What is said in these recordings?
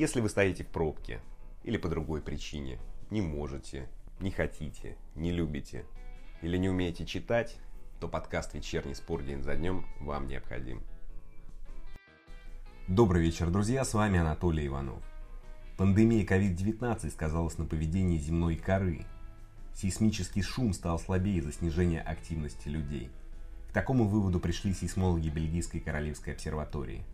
Если вы стоите в пробке или по другой причине, не можете, не хотите, не любите или не умеете читать, то подкаст «Вечерний спор день за днем» вам необходим. Добрый вечер, друзья, с вами Анатолий Иванов. Пандемия COVID-19 сказалась на поведении земной коры. Сейсмический шум стал слабее из-за снижения активности людей. К такому выводу пришли сейсмологи Бельгийской Королевской обсерватории.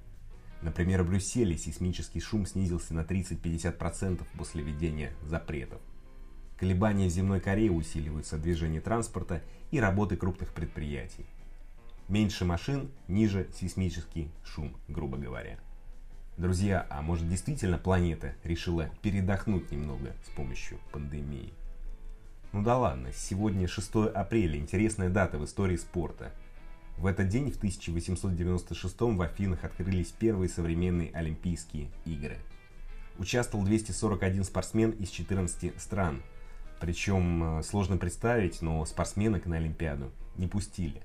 Например, в Брюсселе сейсмический шум снизился на 30-50% после введения запретов. Колебания в земной коре усиливаются движение транспорта и работы крупных предприятий. Меньше машин, ниже сейсмический шум, грубо говоря. Друзья, а может действительно планета решила передохнуть немного с помощью пандемии? Ну да ладно, сегодня 6 апреля, интересная дата в истории спорта. В этот день, в 1896 в Афинах открылись первые современные Олимпийские игры. Участвовал 241 спортсмен из 14 стран – причем э, сложно представить, но спортсменок на Олимпиаду не пустили.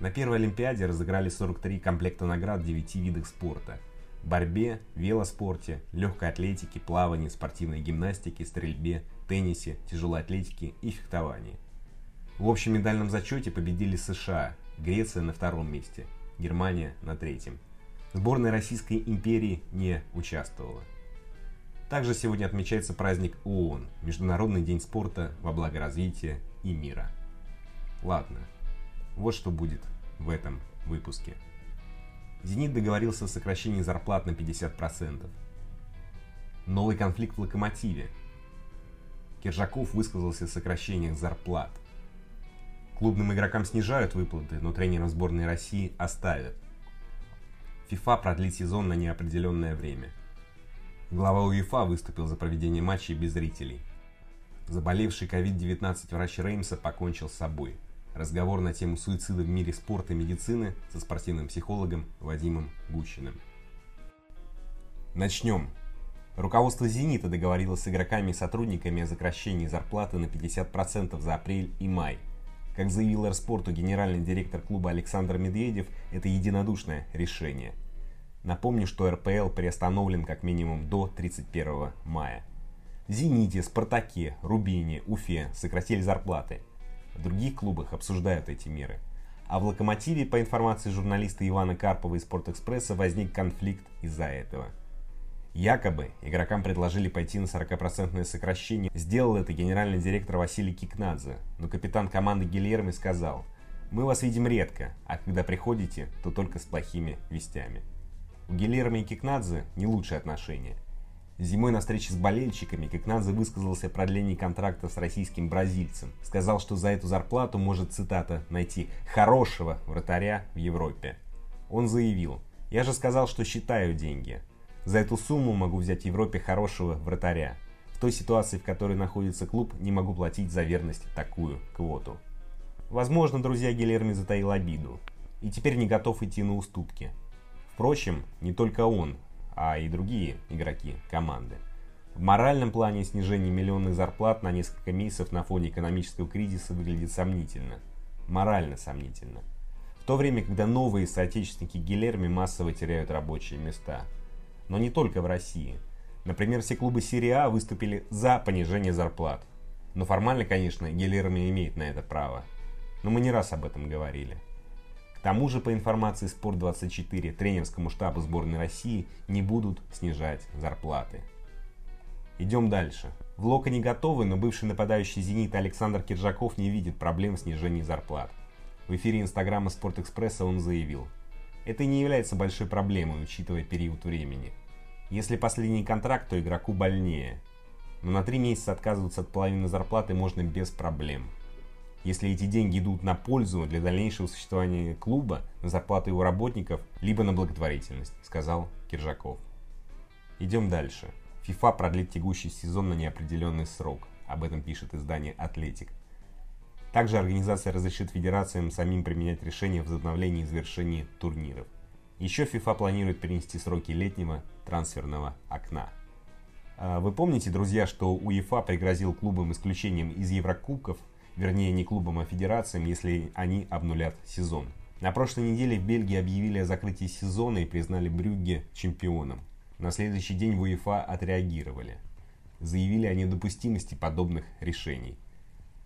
На первой Олимпиаде разыграли 43 комплекта наград в 9 видах спорта. Борьбе, велоспорте, легкой атлетике, плавании, спортивной гимнастике, стрельбе, теннисе, тяжелой атлетике и фехтовании. В общем медальном зачете победили США, Греция на втором месте, Германия на третьем. Сборная Российской империи не участвовала. Также сегодня отмечается праздник ООН – Международный день спорта во благо развития и мира. Ладно, вот что будет в этом выпуске. «Зенит» договорился о сокращении зарплат на 50%. Новый конфликт в «Локомотиве». Киржаков высказался о сокращениях зарплат. Клубным игрокам снижают выплаты, но тренерам сборной России оставят. ФИФА продлит сезон на неопределенное время – Глава УЕФА выступил за проведение матчей без зрителей. Заболевший COVID-19 врач Реймса покончил с собой. Разговор на тему суицида в мире спорта и медицины со спортивным психологом Вадимом Гущиным. Начнем. Руководство «Зенита» договорилось с игроками и сотрудниками о сокращении зарплаты на 50% за апрель и май. Как заявил «Эрспорту» генеральный директор клуба Александр Медведев, это единодушное решение – Напомню, что РПЛ приостановлен как минимум до 31 мая. «Зените», «Спартаке», «Рубине», «Уфе» сократили зарплаты. В других клубах обсуждают эти меры. А в «Локомотиве», по информации журналиста Ивана Карпова из «Спортэкспресса», возник конфликт из-за этого. Якобы игрокам предложили пойти на 40% сокращение. Сделал это генеральный директор Василий Кикнадзе, но капитан команды Гильерми сказал, «Мы вас видим редко, а когда приходите, то только с плохими вестями». У Гильермо и Кикнадзе не лучшие отношения. Зимой на встрече с болельщиками Кикнадзе высказался о продлении контракта с российским бразильцем. Сказал, что за эту зарплату может, цитата, найти «хорошего вратаря в Европе». Он заявил, «Я же сказал, что считаю деньги. За эту сумму могу взять в Европе хорошего вратаря. В той ситуации, в которой находится клуб, не могу платить за верность такую квоту». Возможно, друзья Гильерми затаил обиду и теперь не готов идти на уступки. Впрочем, не только он, а и другие игроки команды. В моральном плане снижение миллионных зарплат на несколько месяцев на фоне экономического кризиса выглядит сомнительно. Морально сомнительно. В то время, когда новые соотечественники Гилерми массово теряют рабочие места. Но не только в России. Например, все клубы серии А выступили за понижение зарплат. Но формально, конечно, Гилерми имеет на это право. Но мы не раз об этом говорили. К тому же, по информации Спорт24, тренерскому штабу сборной России не будут снижать зарплаты. Идем дальше. В Лока не готовы, но бывший нападающий «Зенит» Александр Киржаков не видит проблем в снижении зарплат. В эфире инстаграма «Спортэкспресса» он заявил, «Это не является большой проблемой, учитывая период времени. Если последний контракт, то игроку больнее. Но на три месяца отказываться от половины зарплаты можно без проблем если эти деньги идут на пользу для дальнейшего существования клуба, на зарплату его работников, либо на благотворительность, сказал Киржаков. Идем дальше. ФИФА продлит текущий сезон на неопределенный срок. Об этом пишет издание «Атлетик». Также организация разрешит федерациям самим применять решения о возобновлении и завершении турниров. Еще ФИФА планирует перенести сроки летнего трансферного окна. А вы помните, друзья, что УЕФА пригрозил клубам исключением из Еврокубков вернее не клубам, а федерациям, если они обнулят сезон. На прошлой неделе в Бельгии объявили о закрытии сезона и признали Брюгге чемпионом. На следующий день в УЕФА отреагировали. Заявили о недопустимости подобных решений.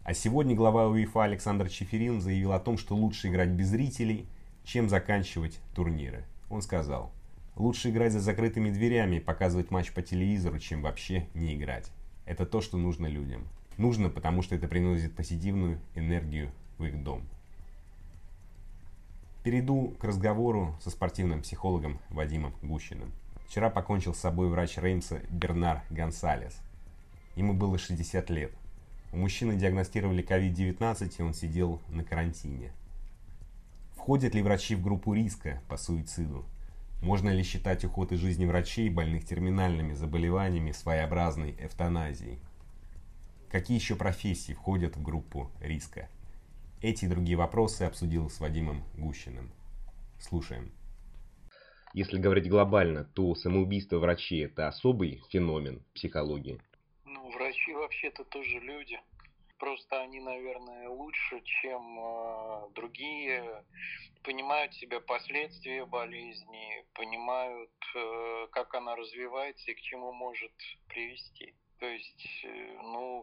А сегодня глава УЕФА Александр Чеферин заявил о том, что лучше играть без зрителей, чем заканчивать турниры. Он сказал, лучше играть за закрытыми дверями и показывать матч по телевизору, чем вообще не играть. Это то, что нужно людям. Нужно, потому что это приносит позитивную энергию в их дом. Перейду к разговору со спортивным психологом Вадимом Гущиным. Вчера покончил с собой врач Реймса Бернар Гонсалес. Ему было 60 лет. У мужчины диагностировали COVID-19, и он сидел на карантине. Входят ли врачи в группу риска по суициду? Можно ли считать уход из жизни врачей, больных терминальными заболеваниями, своеобразной эвтаназией? Какие еще профессии входят в группу риска? Эти и другие вопросы обсудил с Вадимом Гущиным. Слушаем. Если говорить глобально, то самоубийство врачей – это особый феномен психологии? Ну, врачи вообще-то тоже люди. Просто они, наверное, лучше, чем э, другие, понимают себя последствия болезни, понимают, э, как она развивается и к чему может привести. То есть, э, ну,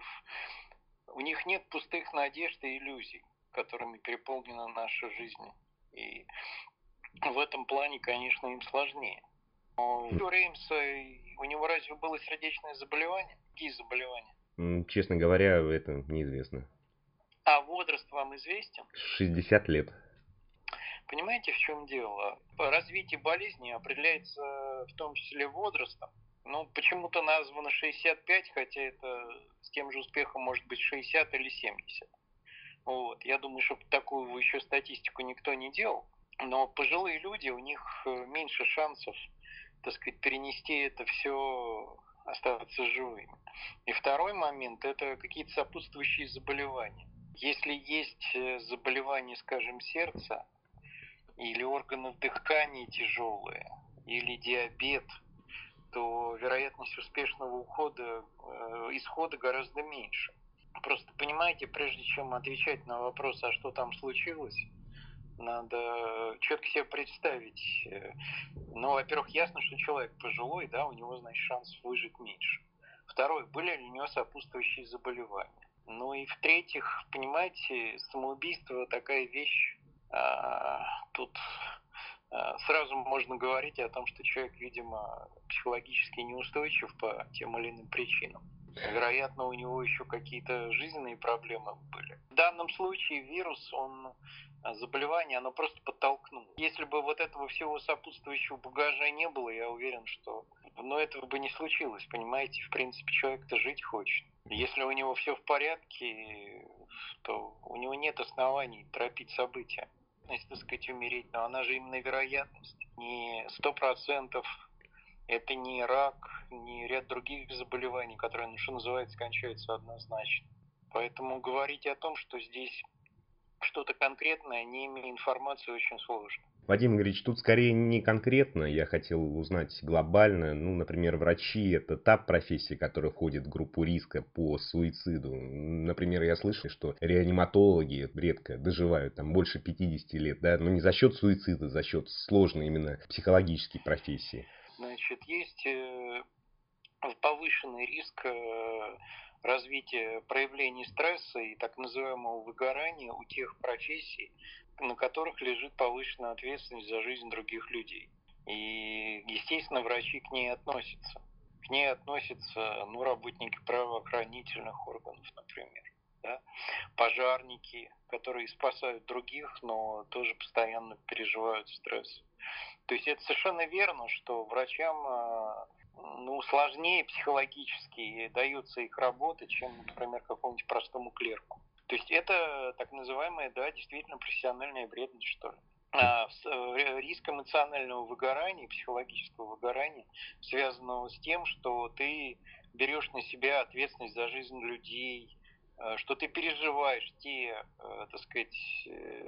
у них нет пустых надежд и иллюзий которыми переполнена наша жизнь. И в этом плане, конечно, им сложнее. Но у Реймса, у него разве было сердечное заболевание? Какие заболевания? Честно говоря, это неизвестно. А возраст вам известен? 60 лет. Понимаете, в чем дело? Развитие болезни определяется в том числе возрастом. Ну, почему-то названо 65, хотя это с тем же успехом может быть 60 или 70. Вот. Я думаю, что такую еще статистику никто не делал. Но пожилые люди, у них э, меньше шансов, так сказать, перенести это все, остаться живыми. И второй момент – это какие-то сопутствующие заболевания. Если есть э, заболевания, скажем, сердца, или органов дыхания тяжелые, или диабет, то вероятность успешного ухода, э, исхода гораздо меньше. Просто понимаете, прежде чем отвечать на вопрос, а что там случилось, надо четко себе представить. Э, ну, во-первых, ясно, что человек пожилой, да, у него, значит, шанс выжить меньше. Второе, были ли у него сопутствующие заболевания. Ну и в-третьих, понимаете, самоубийство такая вещь, а, тут а, сразу можно говорить о том, что человек, видимо, психологически неустойчив по тем или иным причинам. Вероятно, у него еще какие-то жизненные проблемы были. В данном случае вирус, он а, заболевание, оно просто подтолкнуло. Если бы вот этого всего сопутствующего багажа не было, я уверен, что но этого бы не случилось, понимаете? В принципе, человек-то жить хочет. Если у него все в порядке, то у него нет оснований торопить события. Если, так сказать, умереть, но она же именно вероятность. Не сто процентов это не рак, не ряд других заболеваний, которые, ну, что называется, кончаются однозначно. Поэтому говорить о том, что здесь что-то конкретное, не имея информации, очень сложно. Вадим Игоревич, тут скорее не конкретно, я хотел узнать глобально, ну, например, врачи – это та профессия, которая входит в группу риска по суициду. Например, я слышал, что реаниматологи редко доживают там больше 50 лет, да, но не за счет суицида, за счет сложной именно психологической профессии. Значит, есть э, повышенный риск э, развития проявлений стресса и так называемого выгорания у тех профессий, на которых лежит повышенная ответственность за жизнь других людей. И, естественно, врачи к ней относятся. К ней относятся ну, работники правоохранительных органов, например. Да? Пожарники, которые спасают других, но тоже постоянно переживают стресс. То есть это совершенно верно, что врачам а, ну, сложнее психологически дается их работа, чем, например, какому-нибудь простому клерку. То есть это так называемая, да, действительно профессиональная вредность, что ли. А, э, риск эмоционального выгорания, психологического выгорания, связанного с тем, что ты берешь на себя ответственность за жизнь людей, э, что ты переживаешь те, э, так сказать,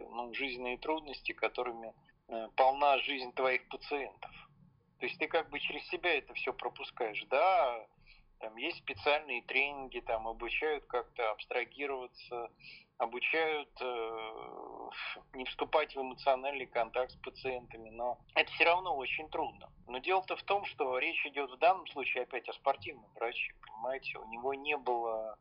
ну, жизненные трудности, которыми полна жизнь твоих пациентов. То есть ты как бы через себя это все пропускаешь. Да, там есть специальные тренинги, там обучают как-то абстрагироваться обучают э, не вступать в эмоциональный контакт с пациентами, но это все равно очень трудно. Но дело-то в том, что речь идет в данном случае опять о спортивном враче, понимаете, у него не было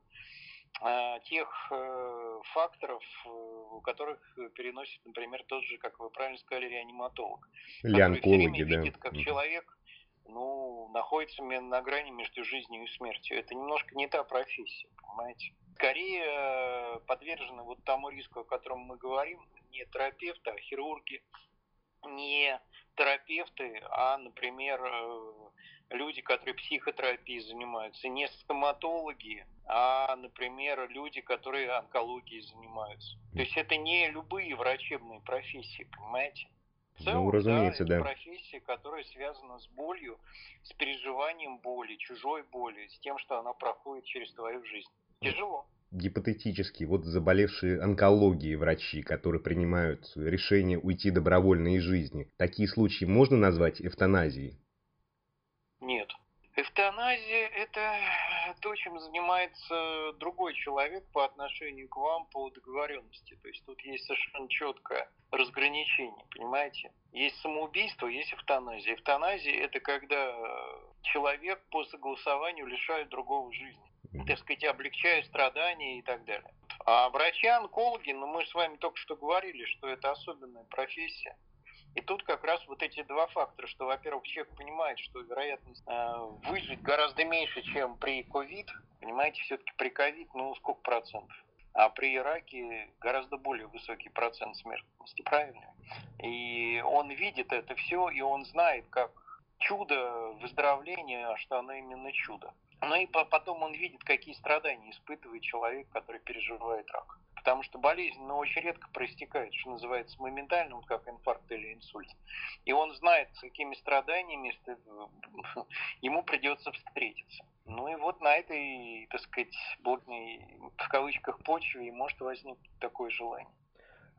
тех э, факторов, э, у которых переносит, например, тот же, как вы правильно сказали, реаниматолог. Или онкологи, да. видит, как человек ну, находится на грани между жизнью и смертью. Это немножко не та профессия, понимаете? Скорее э, подвержены вот тому риску, о котором мы говорим, не терапевты, а хирурги, не терапевты, а, например, э, люди, которые психотерапией занимаются, не стоматологи, а, например, люди, которые онкологией занимаются. То есть это не любые врачебные профессии, понимаете? В ну, целом, ну, разумеется, да, да. профессия, которая связана с болью, с переживанием боли, чужой боли, с тем, что она проходит через твою жизнь. Тяжело. Гипотетически, вот заболевшие онкологией врачи, которые принимают решение уйти добровольно из жизни, такие случаи можно назвать эвтаназией? Нет. Эвтаназия – это то, чем занимается другой человек по отношению к вам по договоренности. То есть тут есть совершенно четкое разграничение, понимаете? Есть самоубийство, есть эвтаназия. Эвтаназия – это когда человек по согласованию лишает другого жизни так сказать, облегчая страдания и так далее. А врачи-онкологи, ну мы с вами только что говорили, что это особенная профессия. И тут как раз вот эти два фактора, что, во-первых, человек понимает, что вероятность э, выжить гораздо меньше, чем при ковид. Понимаете, все-таки при ковид, ну, сколько процентов? А при раке гораздо более высокий процент смертности, правильно? И он видит это все, и он знает, как чудо выздоровления, а что оно именно чудо. Ну и потом он видит, какие страдания испытывает человек, который переживает рак потому что болезнь ну, очень редко проистекает, что называется, моментально, вот как инфаркт или инсульт. И он знает, с какими страданиями ему придется встретиться. Ну и вот на этой, так сказать, блатной, в кавычках, почве и может возникнуть такое желание.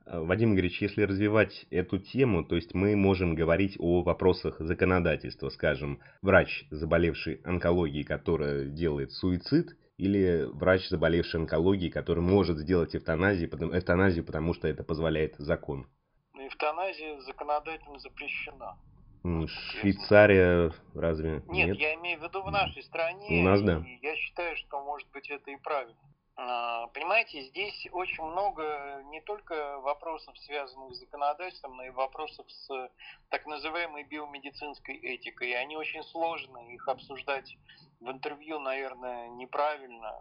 Э, Вадим Игоревич, если развивать эту тему, то есть мы можем говорить о вопросах законодательства, скажем, врач, заболевший онкологией, который делает суицид, или врач, заболевший онкологией, который может сделать эвтаназию, эвтаназию, потому что это позволяет закон? Ну, эвтаназия законодательно запрещена. Швейцария разве нет? Нет, я имею в виду в нашей стране. У нас, да. я считаю, что, может быть, это и правильно. А, понимаете, здесь очень много не только вопросов, связанных с законодательством, но и вопросов с так называемой биомедицинской этикой. И они очень сложные, их обсуждать в интервью, наверное, неправильно.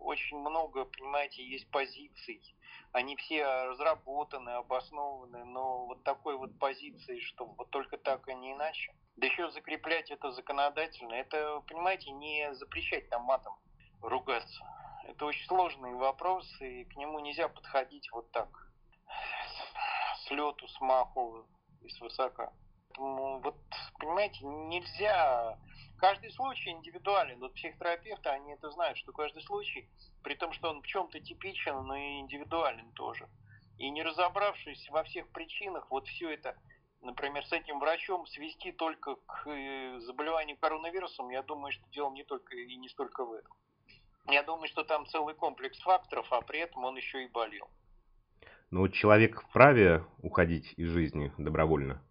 Очень много, понимаете, есть позиций. Они все разработаны, обоснованы, но вот такой вот позиции, что вот только так, и не иначе. Да еще закреплять это законодательно, это, понимаете, не запрещать там матом ругаться это очень сложный вопрос, и к нему нельзя подходить вот так, с лету, с маху и с высока. Поэтому, вот, понимаете, нельзя... Каждый случай индивидуален. Вот психотерапевты, они это знают, что каждый случай, при том, что он в чем-то типичен, но и индивидуален тоже. И не разобравшись во всех причинах, вот все это, например, с этим врачом свести только к э, заболеванию коронавирусом, я думаю, что дело не только и не столько в этом. Я думаю, что там целый комплекс факторов, а при этом он еще и болел. Но вот человек вправе уходить из жизни добровольно?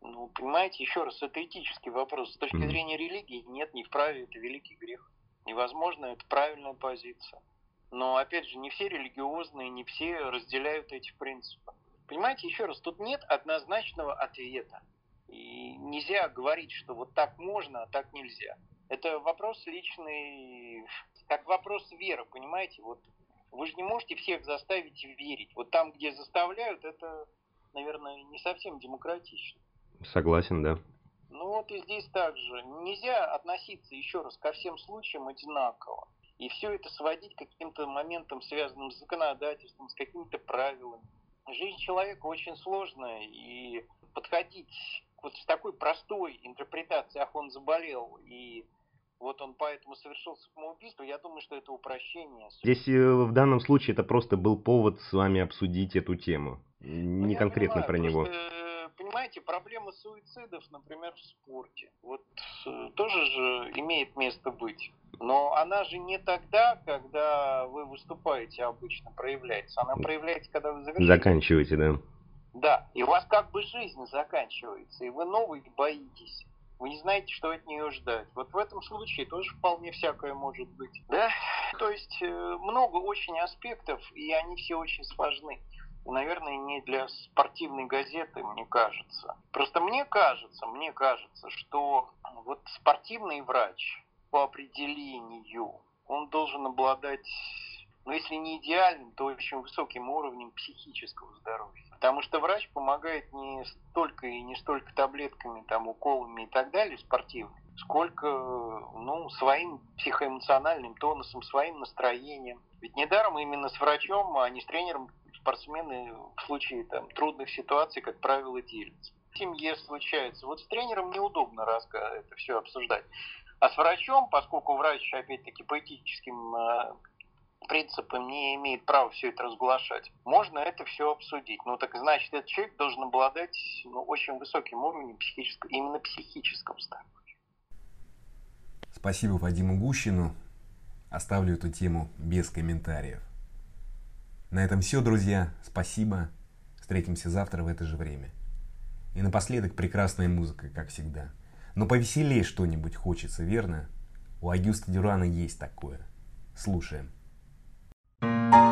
Ну, понимаете, еще раз, это этический вопрос. С точки mm. зрения религии, нет, не вправе, это великий грех. Невозможно, это правильная позиция. Но, опять же, не все религиозные, не все разделяют эти принципы. Понимаете, еще раз, тут нет однозначного ответа. И нельзя говорить, что вот так можно, а так нельзя. Это вопрос личный, как вопрос веры, понимаете? Вот вы же не можете всех заставить верить. Вот там, где заставляют, это, наверное, не совсем демократично. Согласен, да. Ну вот и здесь также. Нельзя относиться еще раз ко всем случаям одинаково. И все это сводить к каким-то моментам, связанным с законодательством, с какими-то правилами. Жизнь человека очень сложная, и подходить вот с такой простой интерпретацией, ах, он заболел, и вот он поэтому совершил самоубийство, я думаю, что это упрощение. Здесь э, в данном случае это просто был повод с вами обсудить эту тему, ну, не конкретно понимаю, про него. Просто, понимаете, Понимаете, проблема суицидов, например, в спорте, вот э, тоже же имеет место быть. Но она же не тогда, когда вы выступаете обычно проявляется. Она проявляется, когда вы завершаете. Заканчиваете, да. Да, и у вас как бы жизнь заканчивается, и вы новый боитесь. Вы не знаете, что от нее ждать. Вот в этом случае тоже вполне всякое может быть. Да? То есть э, много очень аспектов, и они все очень сложны. Наверное, не для спортивной газеты, мне кажется. Просто мне кажется, мне кажется, что вот спортивный врач по определению, он должен обладать но если не идеальным, то очень высоким уровнем психического здоровья. Потому что врач помогает не столько и не столько таблетками, там, уколами и так далее, спортивным, сколько ну, своим психоэмоциональным тонусом, своим настроением. Ведь недаром именно с врачом, а не с тренером спортсмены в случае там, трудных ситуаций, как правило, делятся. В семье случается. Вот с тренером неудобно раз это все обсуждать. А с врачом, поскольку врач, опять-таки, по этическим э, принципам не имеет права все это разглашать. Можно это все обсудить. Ну так значит, этот человек должен обладать ну, очень высоким уровнем психического, именно психического здоровья. Спасибо Вадиму Гущину. Оставлю эту тему без комментариев. На этом все, друзья. Спасибо. Встретимся завтра в это же время. И напоследок прекрасная музыка, как всегда. Но повеселее что-нибудь хочется, верно? У Агюста Дюрана есть такое. Слушаем. Thank you.